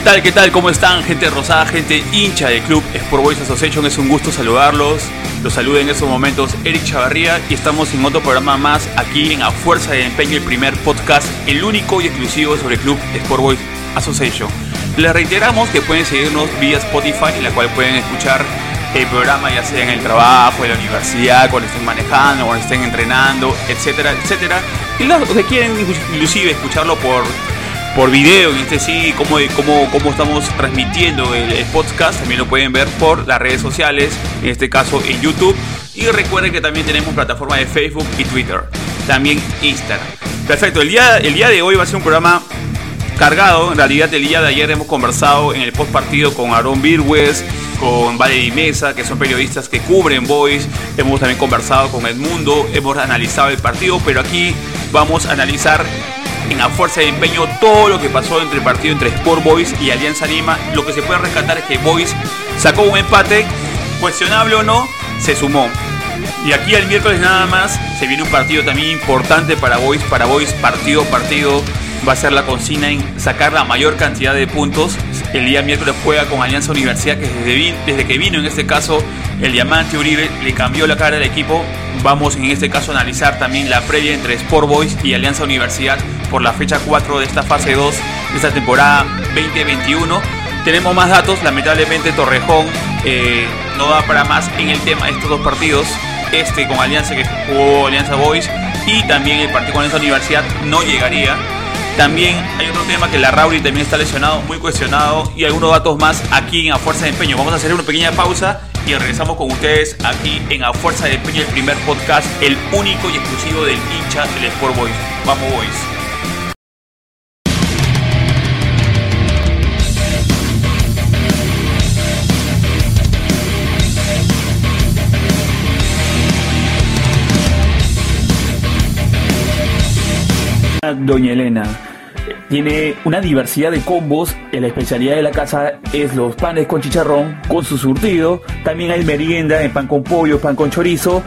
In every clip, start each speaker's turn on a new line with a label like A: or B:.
A: ¿Qué tal? ¿Qué tal? ¿Cómo están? Gente rosada, gente hincha del club Sport Boys Association. Es un gusto saludarlos. Los saluda en estos momentos Eric Chavarría y estamos en otro programa más aquí en A Fuerza de Empeño, el primer podcast, el único y exclusivo sobre el club Sport Boys Association. Les reiteramos que pueden seguirnos vía Spotify, en la cual pueden escuchar el programa ya sea en el trabajo, en la universidad, cuando estén manejando, cuando estén entrenando, etcétera, etcétera. Y los que quieren inclusive escucharlo por por video, en este sí, cómo, cómo, cómo estamos transmitiendo el, podcast, también lo pueden ver por las redes sociales, en este caso en YouTube. Y recuerden que también tenemos plataforma de Facebook y Twitter, también Instagram. Perfecto, el día, el día de hoy va a ser un programa cargado. En realidad, el día de ayer hemos conversado en el post partido con Aaron Birwes, con Valerie Mesa, que son periodistas que cubren Boys. Hemos también conversado con Edmundo, hemos analizado el partido, pero aquí vamos a analizar en la fuerza de empeño todo lo que pasó entre el partido entre Sport Boys y Alianza Lima. Lo que se puede rescatar es que Boys sacó un empate, cuestionable o no, se sumó. Y aquí el miércoles nada más se viene un partido también importante para Boys, para Boys partido partido va a ser la consigna en sacar la mayor cantidad de puntos. El día miércoles juega con Alianza Universidad, que desde, desde que vino en este caso el Diamante Uribe le cambió la cara del equipo. Vamos en este caso a analizar también la previa entre Sport Boys y Alianza Universidad por la fecha 4 de esta fase 2 de esta temporada 2021. Tenemos más datos, lamentablemente Torrejón eh, no da para más en el tema de estos dos partidos. Este con Alianza que jugó Alianza Boys y también el partido con Alianza Universidad no llegaría. También hay otro tema que la Rauri también está lesionado, muy cuestionado y algunos datos más aquí en A Fuerza de Empeño. Vamos a hacer una pequeña pausa y regresamos con ustedes aquí en A Fuerza de Empeño, el primer podcast, el único y exclusivo del hincha del Sport Boys. Vamos Boys. Doña Elena. Tiene una diversidad de combos. La especialidad de la casa es los panes con chicharrón, con su surtido. También hay merienda en pan con pollo, pan con chorizo.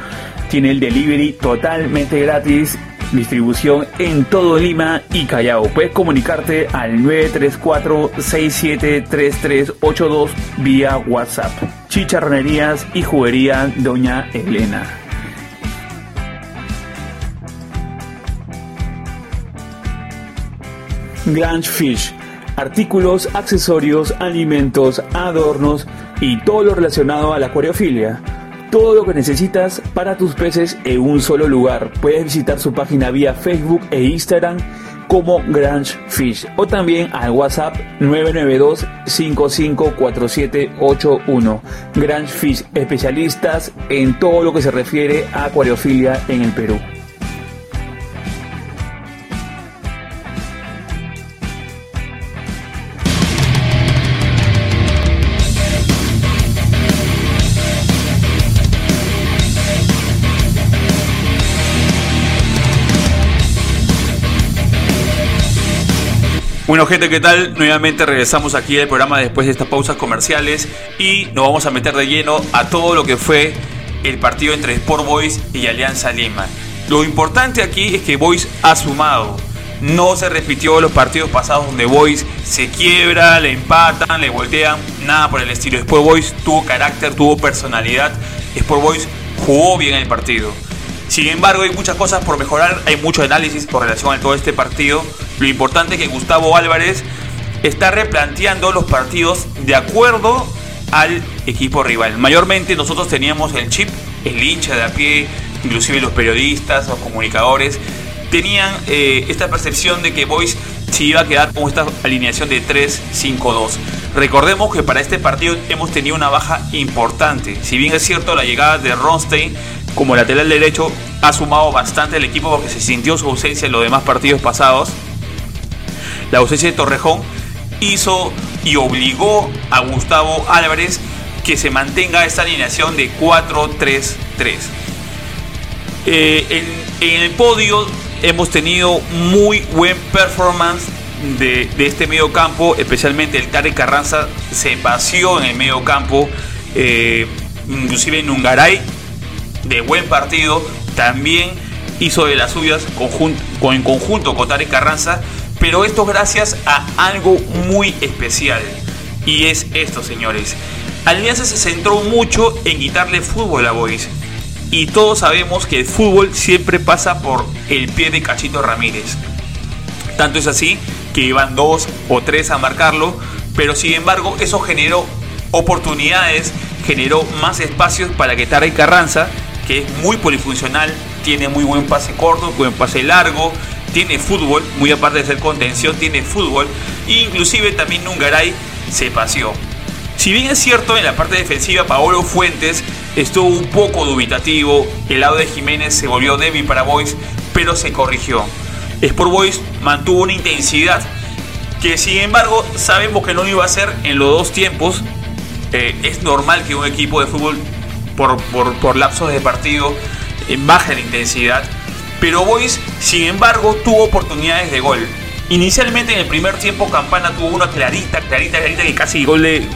A: Tiene el delivery totalmente gratis. Distribución en todo Lima y Callao. Puedes comunicarte al 934-673382 vía WhatsApp. Chicharronerías y juguería Doña Elena. Grange Fish. Artículos, accesorios, alimentos, adornos y todo lo relacionado a la acuariofilia. Todo lo que necesitas para tus peces en un solo lugar. Puedes visitar su página vía Facebook e Instagram como Grange Fish o también al WhatsApp 992 554781. Grange Fish, especialistas en todo lo que se refiere a acuariofilia en el Perú. Bueno, gente, ¿qué tal? Nuevamente regresamos aquí al programa después de estas pausas comerciales y nos vamos a meter de lleno a todo lo que fue el partido entre Sport Boys y Alianza Lima. Lo importante aquí es que Boys ha sumado. No se repitió los partidos pasados donde Boys se quiebra, le empatan, le voltean, nada por el estilo. Sport Boys tuvo carácter, tuvo personalidad. Sport Boys jugó bien el partido. Sin embargo, hay muchas cosas por mejorar, hay mucho análisis por relación a todo este partido. Lo importante es que Gustavo Álvarez está replanteando los partidos de acuerdo al equipo rival. Mayormente nosotros teníamos el chip, el hincha de a pie, inclusive los periodistas, los comunicadores, tenían eh, esta percepción de que Boys se iba a quedar con esta alineación de 3-5-2. Recordemos que para este partido hemos tenido una baja importante. Si bien es cierto la llegada de Ronstein como lateral derecho ha sumado bastante el equipo porque se sintió su ausencia en los demás partidos pasados. La ausencia de Torrejón hizo y obligó a Gustavo Álvarez que se mantenga esta alineación de 4-3-3. Eh, en, el podio hemos tenido muy buen performance de, este medio campo, especialmente el Tare Carranza se vació en el medio campo, eh, inclusive en Ungaray de buen partido, también hizo de las suyas en conjunto con Tarek Carranza, Pero esto gracias a algo muy especial. Y es esto, señores. Alianza se centró mucho en quitarle fútbol a Boys. Y todos sabemos que el fútbol siempre pasa por el pie de Cachito Ramírez. Tanto es así que iban dos o tres a marcarlo, pero sin embargo eso generó oportunidades, generó más espacios para que Taray Carranza, que es muy polifuncional, tiene muy buen pase corto, buen pase largo, tiene fútbol, muy aparte de ser contención, tiene fútbol, e inclusive también Nungaray se paseó. Si bien es cierto, en la parte defensiva Paolo Fuentes estuvo un poco dubitativo, el lado de Jiménez se volvió débil para Boys, pero se corrigió. Sport Boys mantuvo una intensidad que sin embargo sabemos que no lo iba a hacer en los dos tiempos. Eh, es normal que un equipo de fútbol por, por, lapsos de partido eh, baje la intensidad, pero Boys sin embargo tuvo oportunidades de gol. Inicialmente en el primer tiempo Campana tuvo una clarita, clarita, clarita que casi gol en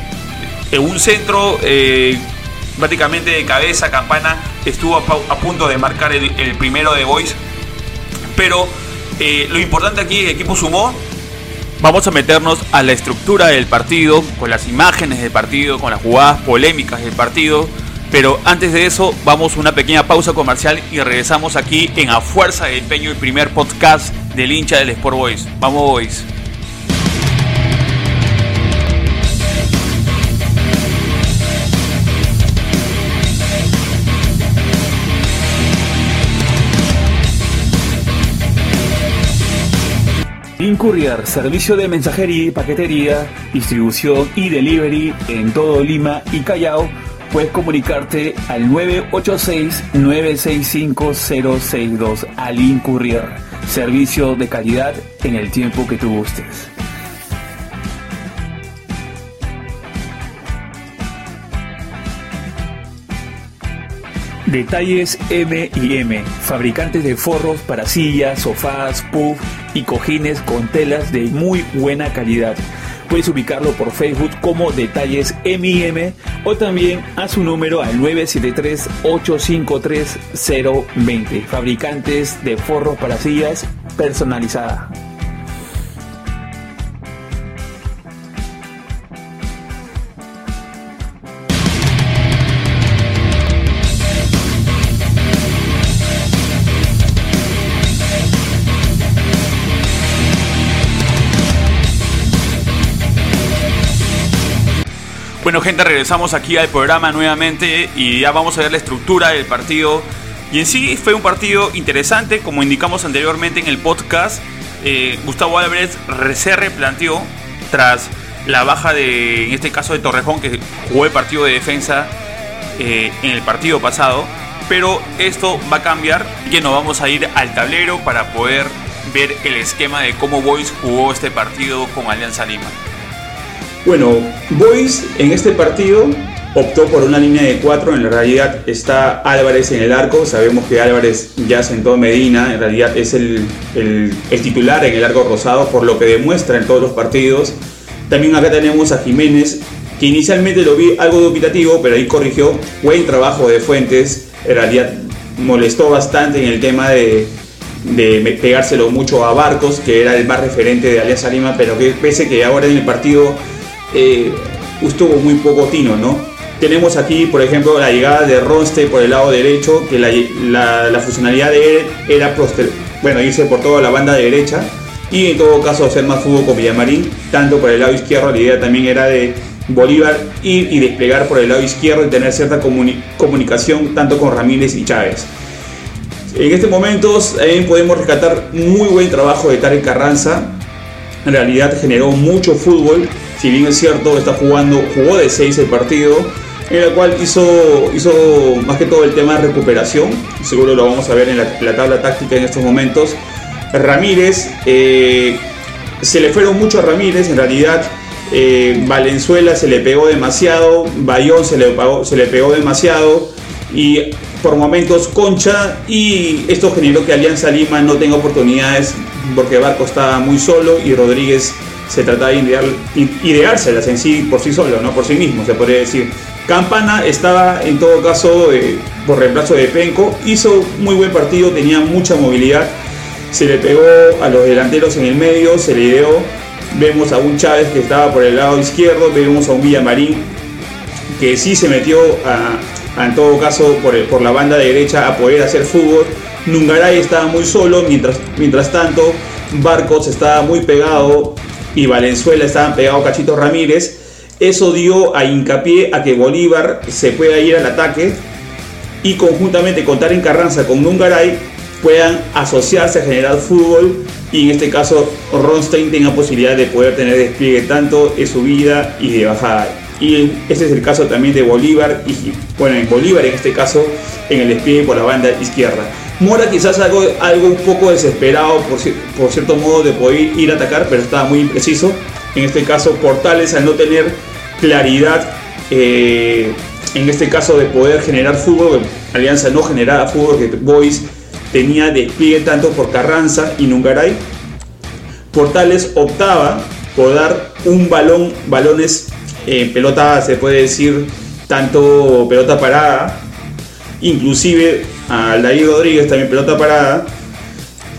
A: un centro eh, prácticamente de cabeza. Campana estuvo a, punto de marcar el, primero de Boys, pero lo importante aquí el equipo sumó Vamos a meternos a la estructura del partido, con las imágenes del partido, con las jugadas polémicas del partido. Pero antes de eso, vamos a una pequeña pausa comercial y regresamos aquí en A Fuerza de Empeño, el primer podcast del hincha del Sport Boys. Vamos, Boys.
B: Incurrier, servicio de mensajería paquetería, distribución y delivery en todo Lima y Callao. Puedes comunicarte al 986-965-062 al. Servicio de calidad en el tiempo que tú gustes. Detalles M y M, fabricantes de forros para sillas, sofás, puff y cojines con telas de muy buena calidad. Puedes ubicarlo por Facebook como Detalles M o también a su número al 973-853-020. Fabricantes de forros para sillas personalizada.
A: Bueno gente, regresamos aquí al programa nuevamente y ya vamos a ver la estructura del partido. Y en sí fue un partido interesante, como indicamos anteriormente en el podcast. Eh, Gustavo Álvarez se replanteó tras la baja de, en este caso de Torrejón, que jugó el partido de defensa eh, en el partido pasado. Pero esto va a cambiar y que nos vamos a ir al tablero para poder ver el esquema de cómo Boys jugó este partido con Alianza Lima.
C: Bueno, Boys en este partido optó por una línea de cuatro. En realidad está Álvarez en el arco. Sabemos que Álvarez ya sentó Medina. En realidad es el, titular en el arco rosado, por lo que demuestra en todos los partidos. También acá tenemos a Jiménez, que inicialmente lo vi algo dubitativo, pero ahí corrigió. Buen trabajo de Fuentes. En realidad molestó bastante en el tema de, de pegárselo mucho a Barcos, que era el más referente de Alianza Lima, pero que pese que ahora en el partido eh, estuvo muy poco tino, ¿no? Tenemos aquí, por ejemplo, la llegada de Ronste por el lado derecho, que la, funcionalidad de él era bueno, irse por toda la banda derecha y en todo caso hacer más fútbol con Villamarín, tanto por el lado izquierdo, la idea también era de Bolívar ir y desplegar por el lado izquierdo y tener cierta comunicación tanto con Ramírez y Chávez. En este momento también podemos rescatar muy buen trabajo de Tarek Carranza, en realidad generó mucho fútbol si bien es cierto, está jugando, jugó de 6 el partido, en el cual hizo, hizo más que todo el tema de recuperación, seguro lo vamos a ver en la, tabla táctica en estos momentos. Ramírez, eh, se le fueron mucho a Ramírez, en realidad eh, Valenzuela se le pegó demasiado, Bayón se le, se le pegó demasiado y por momentos Concha y esto generó que Alianza Lima no tenga oportunidades porque Barco estaba muy solo y Rodríguez se trata de idear, ideárselas en sí por sí solo, ¿no? por sí mismo, se podría decir. Campana estaba en todo caso eh, por reemplazo de Penco, hizo muy buen partido, tenía mucha movilidad
A: se le pegó a los delanteros en el medio, se le dio, vemos a un Chávez que estaba por el lado izquierdo, vemos a un Villamarín que sí se metió a, en todo caso por, por la banda derecha a poder hacer fútbol. Nungaray estaba muy solo, mientras, mientras tanto Barcos estaba muy pegado y Valenzuela estaban pegados Cachito Ramírez. Eso dio a hincapié a que Bolívar se pueda ir al ataque y conjuntamente contar en Carranza con Nungaray puedan asociarse a generar fútbol y en este caso Ronstein tenga posibilidad de poder tener despliegue tanto de subida y de bajada. Y este es el caso también de Bolívar y bueno, en Bolívar en este caso en el despliegue por la banda izquierda. Mora quizás algo, algo un poco desesperado por, cierto modo de poder ir a atacar, pero estaba muy impreciso. En este caso Portales al no tener claridad eh, en este caso de poder generar fútbol, Alianza no generaba fútbol, que Boys tenía despliegue tanto por Carranza y Nungaray. Portales optaba por dar un balón, balones en pelota, se puede decir, tanto pelota parada, inclusive a Aldair Rodríguez también pelota parada,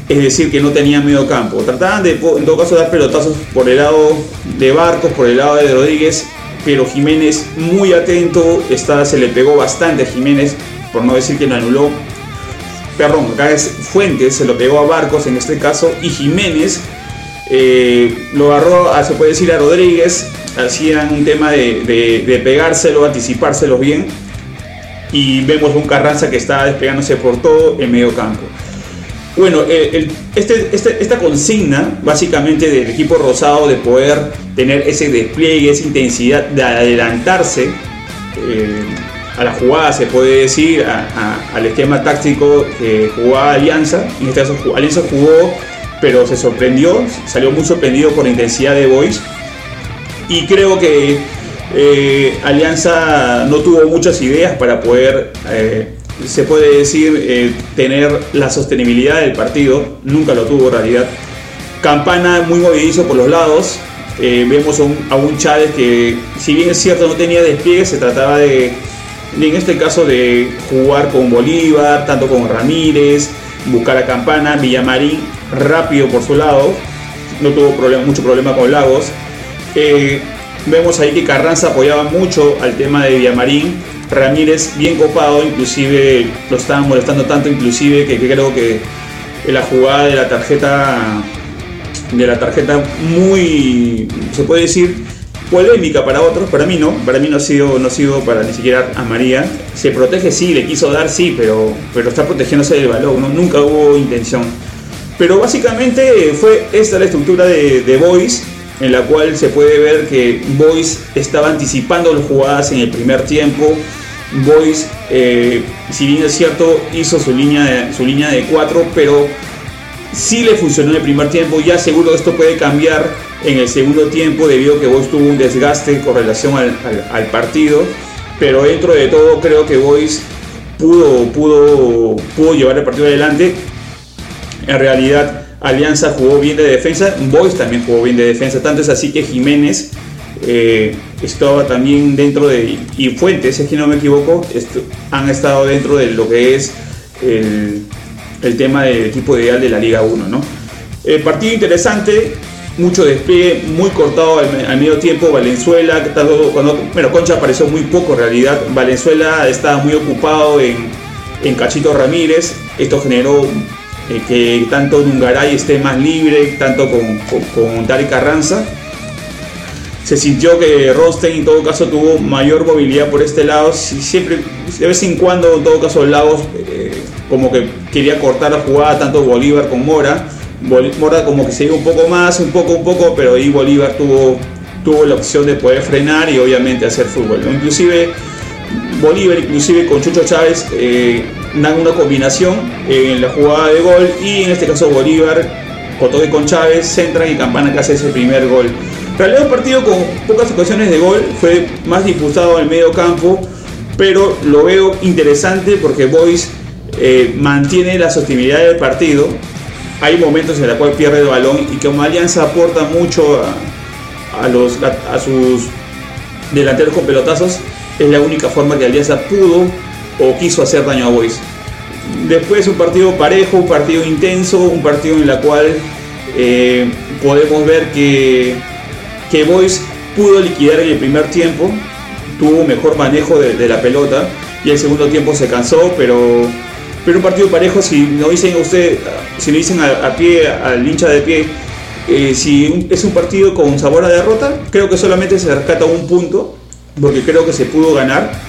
A: es decir, que no tenía medio campo. Trataban de, en todo caso, dar pelotazos por el lado de Barcos, por el lado de Rodríguez, pero Jiménez muy atento, está, se le pegó bastante a Jiménez, por no decir que lo anuló. Perdón, acá es Fuentes, se lo pegó a Barcos en este caso, y Jiménez eh, lo agarró, se puede decir, a Rodríguez, hacían un tema de, de, pegárselo, anticipárselo bien, y vemos un Carranza que está despegándose por todo el medio campo. Bueno, este, este, esta consigna básicamente del equipo rosado de poder tener ese despliegue, esa intensidad de adelantarse eh, a la jugada, se puede decir, al esquema táctico que jugaba Alianza. En este caso, Alianza jugó, pero se sorprendió, salió muy sorprendido por la intensidad de Boys. Y creo que eh, Alianza no tuvo muchas ideas para poder eh, se puede decir, eh, tener la sostenibilidad del partido. Nunca lo tuvo en realidad. Campana muy movedizo por los lados. Vemos a un, Chávez que, si bien es cierto, no tenía despliegue, se trataba de, en este caso, de jugar con Bolívar, tanto con Ramírez, buscar a Campana, Villamarín, rápido por su lado. No tuvo mucho problema con Lagos. Vemos ahí que Carranza apoyaba mucho al tema de Villamarín Ramírez bien copado, inclusive lo estaban molestando tanto, inclusive que, creo que la jugada de la tarjeta de la tarjeta muy se puede decir polémica para otros, para mí no, para mí no ha sido, no ha sido para ni siquiera a María. Se protege sí, le quiso dar sí, pero, pero está protegiéndose del balón, ¿no? nunca hubo intención. Pero básicamente fue esta la estructura de, de Boys, en la cual se puede ver que Boys estaba anticipando las jugadas en el primer tiempo, Boys, eh, si bien es cierto, hizo su línea, de, su línea de 4, pero sí le funcionó en el primer tiempo. Ya seguro esto puede cambiar en el segundo tiempo debido a que Boys tuvo un desgaste con relación al, partido. Pero dentro de todo creo que Boys pudo, pudo, pudo llevar el partido adelante. En realidad Alianza jugó bien de defensa, Boys también jugó bien de defensa. Tanto es así que Jiménez eh, estaba también dentro de, y Fuentes, es que no me equivoco, han estado dentro de lo que es el, tema del equipo ideal de la Liga 1. ¿no? Eh, partido interesante, mucho despliegue, muy cortado al, medio tiempo. Valenzuela, cuando, bueno, Concha apareció muy poco en realidad. Valenzuela estaba muy ocupado en, en Cachito Ramírez. Esto generó eh, que tanto Dungaray esté más libre, tanto con, con, con Dari Carranza se sintió que Rosten en todo caso tuvo mayor movilidad por este lado. Siempre, de vez en cuando, en todo caso, Lagos eh, como que quería cortar la jugada, tanto Bolívar con Mora. Mora como que se iba un poco más, un poco, un poco, pero ahí Bolívar tuvo, tuvo la opción de poder frenar y obviamente hacer fútbol. Inclusive Bolívar, inclusive con Chucho Chávez, eh, dan una combinación en la jugada de gol y en este caso Bolívar, toque con Chávez, centran y Campana que hace ese primer gol. Realidad un partido con pocas ocasiones de gol, fue más disputado al medio campo, pero lo veo interesante porque Boys eh, mantiene la sostenibilidad del partido. Hay momentos en los cuales pierde el balón y como Alianza aporta mucho a, los, a, sus delanteros con pelotazos, es la única forma que Alianza pudo o quiso hacer daño a Boys.
C: después un partido parejo, un partido intenso, un partido en el cual eh, podemos ver que, que Boys pudo liquidar en el primer tiempo, tuvo mejor manejo de, la pelota y el segundo tiempo se cansó, pero, pero un partido parejo, si no dicen a usted, si no dicen a, pie, al hincha de pie, eh, si es un partido con sabor a derrota, creo que solamente se rescata un punto, porque creo que se pudo ganar.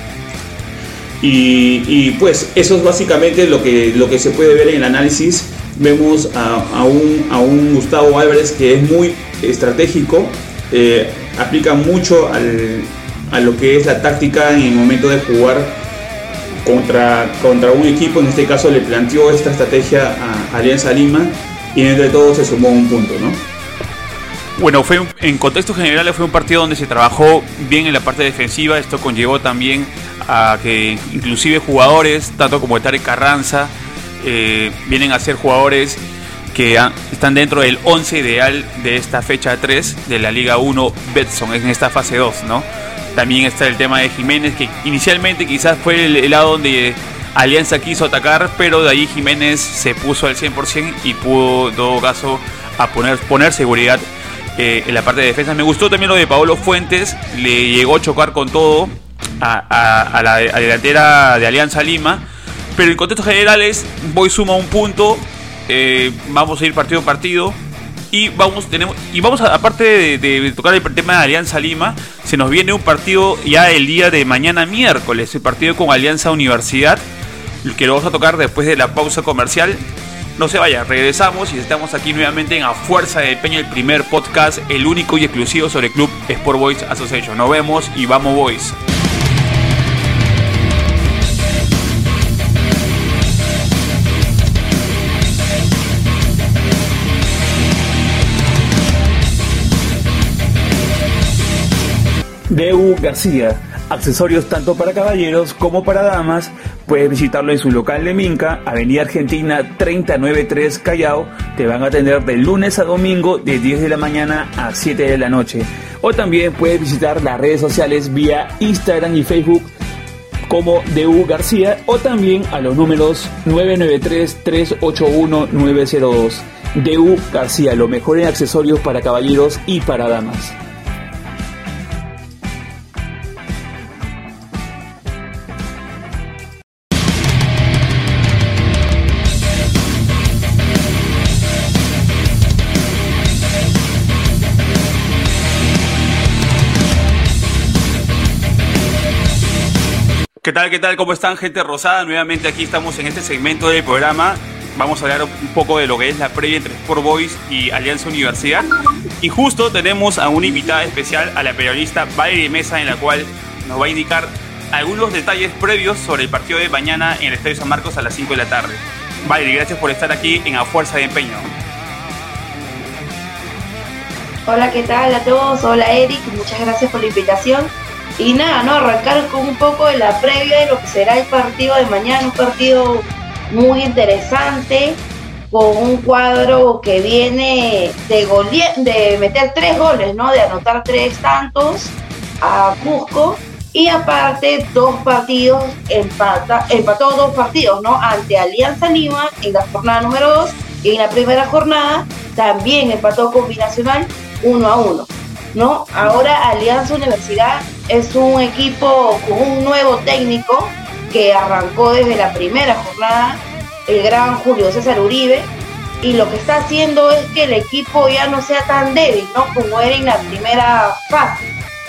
C: Y, pues eso es básicamente lo que, lo que se puede ver en el análisis. Vemos a, un, a un Gustavo Álvarez que es muy estratégico, eh, aplica mucho a lo que es la táctica en el momento de jugar contra, contra un equipo. En este caso le planteó esta estrategia a Alianza Lima y entre todos se sumó un punto, ¿no?
A: Bueno, fue en contexto general fue un partido donde se trabajó bien en la parte defensiva. Esto conllevó también a que inclusive jugadores, tanto como Tarek Carranza, eh, vienen a ser jugadores que están dentro del 11 ideal de esta fecha 3 de la Liga 1 Betson en esta fase 2, ¿no? También está el tema de Jiménez, que inicialmente quizás fue el, lado donde Alianza quiso atacar, pero de ahí Jiménez se puso al 100% y pudo, en todo caso, a poner, poner seguridad eh, en la parte de defensa. Me gustó también lo de Paolo Fuentes, le llegó a chocar con todo a, la, delantera de Alianza Lima, pero en contexto general es, voy suma un punto, eh, vamos a ir partido a partido. Y vamos, tenemos, y vamos a, aparte de, tocar el tema de Alianza Lima, se nos viene un partido ya el día de mañana miércoles, el partido con Alianza Universidad, que lo vamos a tocar después de la pausa comercial. No se vaya, regresamos y estamos aquí nuevamente en A Fuerza de Peña, el primer podcast, el único y exclusivo sobre Club Sport Boys Association. Nos vemos y vamos Boys.
B: DU García. Accesorios tanto para caballeros como para damas. Puedes visitarlo en su local de Minca, Avenida Argentina 393 Callao. Te van a atender de lunes a domingo de 10 de la mañana a 7 de la noche. O también puedes visitar las redes sociales vía Instagram y Facebook como DU García o también a los números 993-381-902. DU García, lo mejor en accesorios para caballeros y para damas.
A: ¿Qué tal, qué tal? ¿Cómo están, gente rosada? Nuevamente aquí estamos en este segmento del programa. Vamos a hablar un poco de lo que es la previa entre Sport Boys y Alianza Universidad. Y justo tenemos a una invitada especial, a la periodista Valerie Mesa, en la cual nos va a indicar algunos detalles previos sobre el partido de mañana en el Estadio San Marcos a las 5 de la tarde. Valerie, gracias por estar aquí en A Fuerza de Empeño.
D: Hola, ¿qué tal a todos? Hola Eric, muchas gracias por la invitación. Y nada, ¿no? Arrancar con un poco de la previa de lo que será el partido de mañana, un partido muy interesante, con un cuadro que viene de, de meter tres goles, ¿no? De anotar tres tantos a Cusco. Y aparte, dos partidos, empata, empató dos partidos, ¿no? Ante Alianza Lima en la jornada número dos y en la primera jornada también empató con Binacional uno a uno. ¿no? Ahora Alianza Universidad es un equipo con un nuevo técnico que arrancó desde la primera jornada, el gran Julio César Uribe, y lo que está haciendo es que el equipo ya no sea tan débil, ¿no? Como era en la primera fase,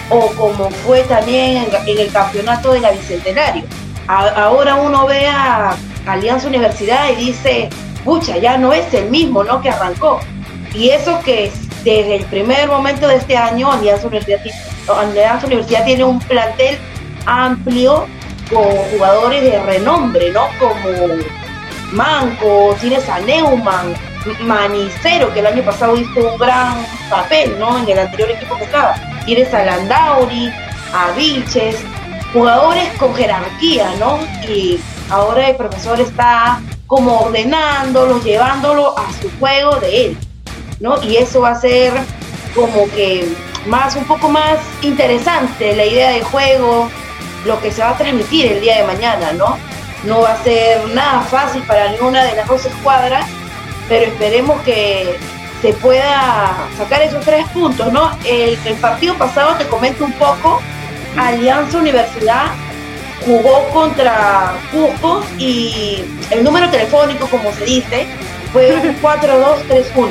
D: o como fue también en, el campeonato de la Bicentenario. ahora uno ve a Alianza Universidad y dice, pucha, ya no es el mismo, ¿no? Que arrancó. Y eso que desde el primer momento de este año, Alianza Universidad, tiene un plantel amplio con jugadores de renombre, ¿no? Como Manco, tienes a Neumann, Manicero, que el año pasado hizo un gran papel, ¿no? En el anterior equipo que estaba. Tienes a Landauri, a Vilches, jugadores con jerarquía, ¿no? Y ahora el profesor está como ordenándolo, llevándolo a su juego de él. ¿no? Y eso va a ser como que más, un poco más interesante la idea de juego, lo que se va a transmitir el día de mañana, ¿no? no va a ser nada fácil para ninguna de las dos escuadras, pero esperemos que se pueda sacar esos tres puntos, ¿no? El, el partido pasado, te comento un poco, Alianza Universidad jugó contra Cusco y el número telefónico, como se dice, fue un 4-2-3-1,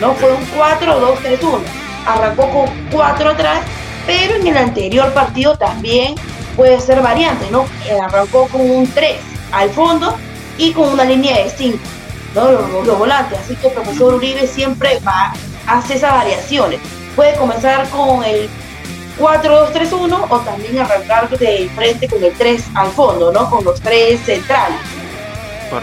D: ¿no? Fue un 4-2-3-1. Arrancó con 4 atrás, pero en el anterior partido también puede ser variante, ¿no? Eh, arrancó con un 3 al fondo y con una línea de 5, ¿no? Los, volantes. Así que el profesor Uribe siempre va, hace esas variaciones. Puede comenzar con el 4-2-3-1 o también arrancar de frente con el 3 al fondo, ¿no? Con los tres centrales.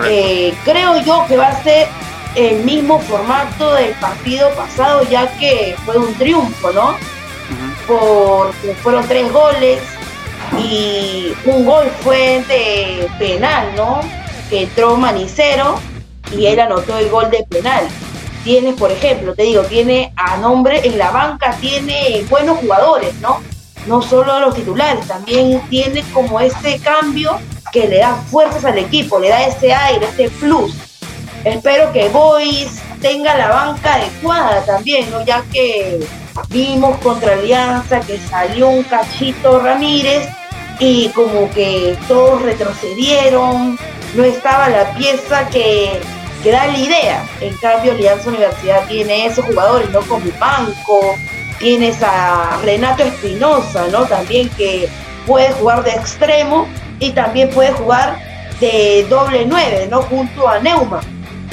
D: Eh, creo yo que va a ser el mismo formato del partido pasado, ya que fue un triunfo, ¿no? Porque fueron tres goles y un gol fue de penal, ¿no? Que entró Manicero y él anotó el gol de penal. Tiene, por ejemplo, te digo, tiene a nombre en la banca, tiene buenos jugadores, ¿no? No solo los titulares, también tiene como este cambio que le da fuerzas al equipo, le da ese aire, ese plus. Espero que Boys tenga la banca adecuada también, ¿no? Ya que vimos contra Alianza que salió un cachito Ramírez y como que todos retrocedieron, no estaba la pieza que, da la idea. En cambio, Alianza Universidad tiene esos jugadores, ¿no? Como Banco, tienes a Renato Espinosa, ¿no? También que puede jugar de extremo y también puede jugar de doble nueve, ¿no? Junto a Neuma.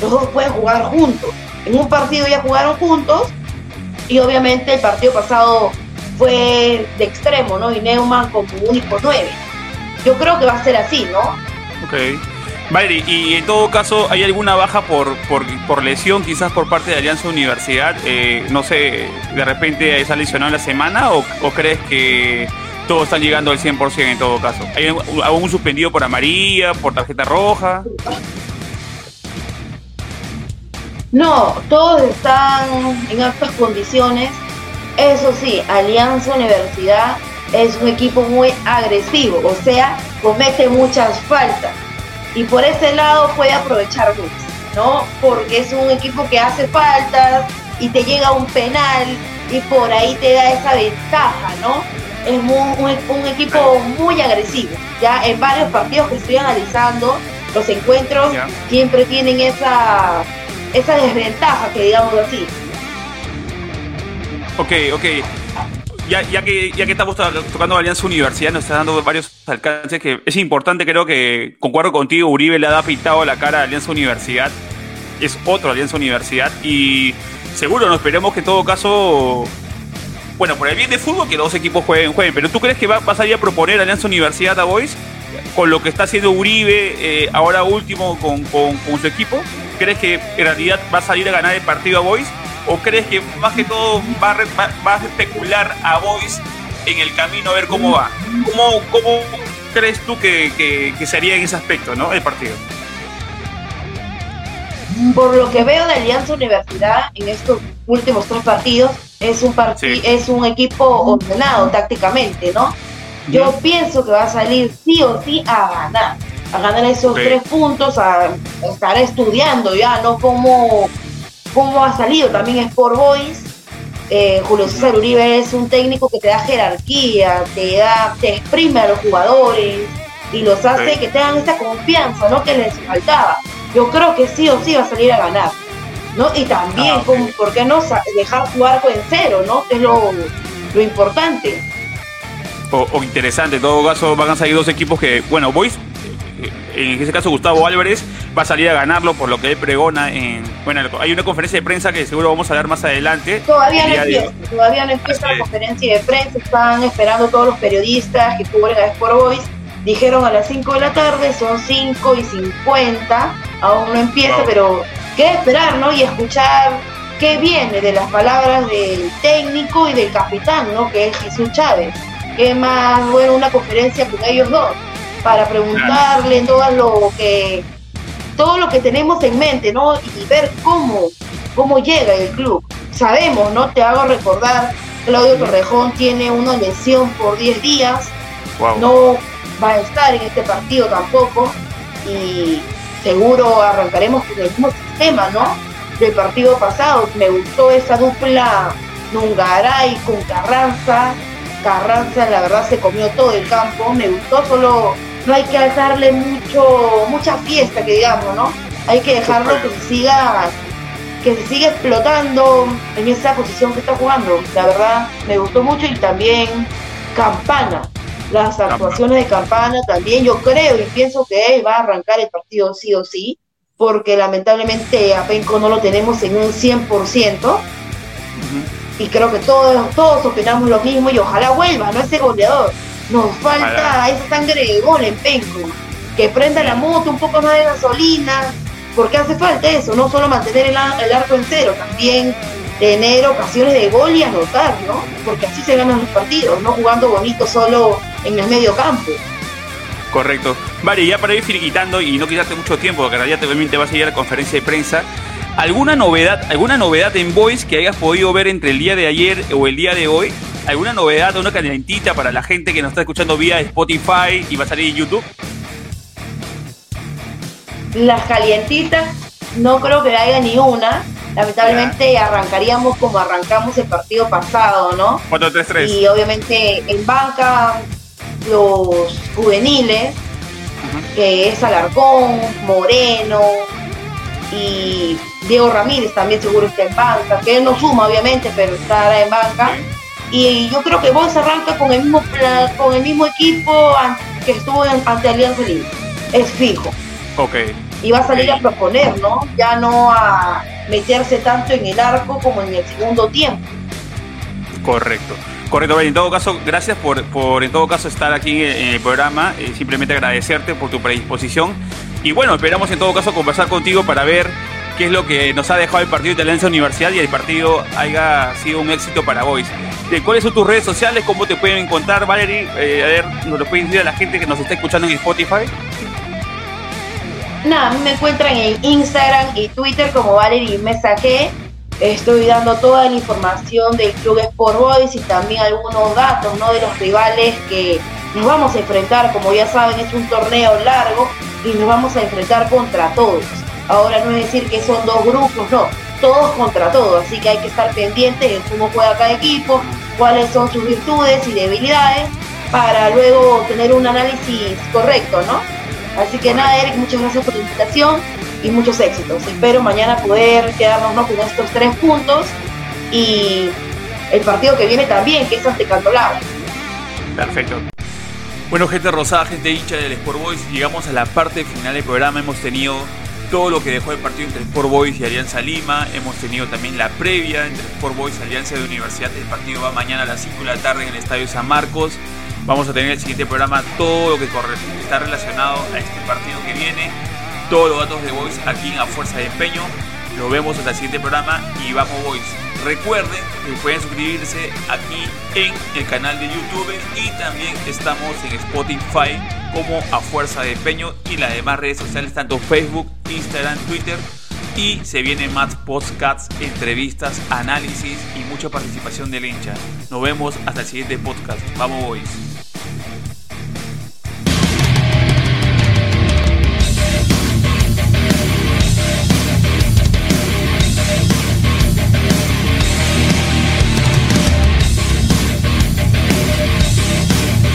D: Los dos pueden jugar juntos. En un partido ya jugaron juntos y obviamente el partido pasado fue de extremo, ¿no? Y Neumann como único nueve. Yo creo que va a ser así, ¿no?
A: Ok. Mayri, y en todo caso, ¿hay alguna baja por, por, lesión, quizás por parte de Alianza Universidad? Eh, no sé, ¿de repente esa lesionado en la semana o, crees que todos están llegando al 100% en todo caso? ¿Hay algún suspendido por amarilla, por tarjeta roja?
D: No, todos están en altas condiciones. Eso sí, Alianza Universidad es un equipo muy agresivo, o sea, comete muchas faltas. Y por ese lado puede aprovechar mucho, ¿no? Porque es un equipo que hace faltas y te llega un penal y por ahí te da esa ventaja, ¿no? Es un, equipo muy agresivo. Ya en varios partidos que estoy analizando, los encuentros siempre tienen esa esa desventaja, que digamos así. Ok,
A: ok. Ya, ya, que, ya que estamos tocando Alianza Universidad, nos está dando varios alcances que es importante, creo que concuerdo contigo, Uribe le ha pintado la cara a Alianza Universidad, es otro Alianza Universidad y seguro nos esperemos que en todo caso, bueno, por el bien de fútbol que los dos equipos jueguen, jueguen, pero ¿tú crees que va, a salir a proponer Alianza Universidad a Boys con lo que está haciendo Uribe eh, ahora último con, con su equipo? ¿Crees que en realidad va a salir a ganar el partido a Boys? ¿O crees que más que todo va a, a especular a Boys en el camino a ver cómo va? ¿Cómo, cómo crees tú que, que, sería en ese aspecto, ¿no? El partido.
D: Por lo que veo de Alianza Universidad en estos últimos tres partidos, es un, es un equipo ordenado tácticamente, ¿no? Yo pienso que va a salir sí o sí a ganar a ganar esos tres puntos, a estar estudiando ya, ¿no? Cómo, cómo ha salido, también es por Boys. Eh, Julio César Uribe es un técnico que te da jerarquía, te da, te exprime a los jugadores y los hace que tengan esa confianza, ¿no? Que les faltaba. Yo creo que sí o sí va a salir a ganar, ¿no? Y también, ah, ¿por qué no dejar jugar con cero, ¿no? Que es lo, lo importante.
A: O, o, interesante, en todo caso van a salir dos equipos que, bueno, Boys en ese caso Gustavo Álvarez va a salir a ganarlo por lo que él pregona en bueno hay una conferencia de prensa que seguro vamos a dar más adelante.
D: Todavía no empieza todavía no empieza la conferencia de prensa están esperando todos los periodistas que cubren a Sport Boys. Dijeron a las 5 de la tarde son 5 y 50 aún no empieza pero qué esperar no y escuchar qué viene de las palabras del técnico y del capitán no que es Jesús Chávez. Qué más bueno una conferencia con ellos dos para preguntarle todo lo que todo lo que tenemos en mente, ¿no? Y ver cómo, cómo llega el club. Sabemos, ¿no? Te hago recordar, Claudio Torrejón tiene una lesión por 10 días, no va a estar en este partido tampoco. y seguro arrancaremos con el mismo sistema, ¿no? Del partido pasado. Me gustó esa dupla Nungaray con Carranza. Carranza la verdad se comió todo el campo, me gustó, solo no hay que darle mucho, mucha fiesta que digamos, ¿no? Hay que dejarlo que se siga que se siga explotando en esa posición que está jugando. La verdad, me gustó mucho y también Campana. Las actuaciones de Campana también, yo creo y pienso que él va a arrancar el partido sí o sí, porque lamentablemente a Penco no lo tenemos en un 100%. Y creo que todos, todos opinamos lo mismo y ojalá vuelva, ¿no? Ese goleador. Nos falta esa sangre de gol en Penco. Que prenda la moto, un poco más de gasolina, porque hace falta eso, no solo mantener el, arco en cero, también tener ocasiones de gol y anotar, ¿no? Porque así se ganan los partidos, no jugando bonito solo en el medio campo.
A: Correcto. Vale, ya para ir finiquitando y no quitarte mucho tiempo, porque en realidad te vas a ir a la conferencia de prensa. ¿Alguna novedad, alguna novedad en Voice que hayas podido ver entre el día de ayer o el día de hoy? ¿Alguna novedad, una calentita para la gente que nos está escuchando vía Spotify y va a salir en YouTube?
D: Las calientitas, no creo que haya ni una. Lamentablemente arrancaríamos como arrancamos el partido pasado, ¿no?
A: 4-3-3.
D: Y obviamente en banca los juveniles, que es Alarcón, Moreno y Diego Ramírez también seguro está en banca, que él no suma obviamente, pero estará en banca. Y yo creo que vos arranca con el mismo con el mismo equipo que estuvo ante Alianza Lima. Es fijo.
A: Ok.
D: Y va a salir a proponer, ¿no? Ya no a meterse tanto en el arco como en el segundo tiempo.
A: Correcto. Correcto, en todo caso, gracias por, por en todo caso estar aquí en el programa. Eh, simplemente agradecerte por tu predisposición. Y bueno, esperamos en todo caso conversar contigo para ver qué es lo que nos ha dejado el partido de Alianza Universidad y el partido haya sido un éxito para Boys. ¿Cuáles son tus redes sociales? ¿Cómo te pueden encontrar, Valerie? Eh, a ver, ¿nos lo puedes decir a la gente que nos está escuchando en Spotify?
D: Nada, a mí me encuentran en Instagram y Twitter como Valerie Mesaje. Estoy dando toda la información del Club Sport Boys y también algunos datos ¿no? de los rivales que nos vamos a enfrentar. Como ya saben, es un torneo largo y nos vamos a enfrentar contra todos. Ahora no es decir que son dos grupos, no, todos contra todos. Así que hay que estar pendientes de cómo juega cada equipo, cuáles son sus virtudes y debilidades, para luego tener un análisis correcto, ¿no? Así que nada, Eric, muchas gracias por la invitación y muchos éxitos. Espero mañana poder quedarnos con estos tres puntos y el partido que viene también, que es ante Cantolao.
A: Perfecto. Bueno, gente rosada, gente hincha del Sport Boys, llegamos a la parte final del programa. Hemos tenido todo lo que dejó el partido entre Sport Boys y Alianza Lima. Hemos tenido también la previa entre Sport Boys y Alianza de Universidad. El partido va mañana a las 5 de la tarde en el Estadio San Marcos. Vamos a tener en el siguiente programa todo lo que está relacionado a este partido que viene, todos los datos de Voice aquí en A Fuerza de Empeño. Nos vemos hasta el siguiente programa y vamos Voice. Recuerden que pueden suscribirse aquí en el canal de YouTube y también estamos en Spotify como A Fuerza de Empeño y las demás redes sociales, tanto Facebook, Instagram, Twitter. Y se vienen más podcasts, entrevistas, análisis y mucha participación del hincha. Nos vemos hasta el siguiente podcast. Vamos, boys.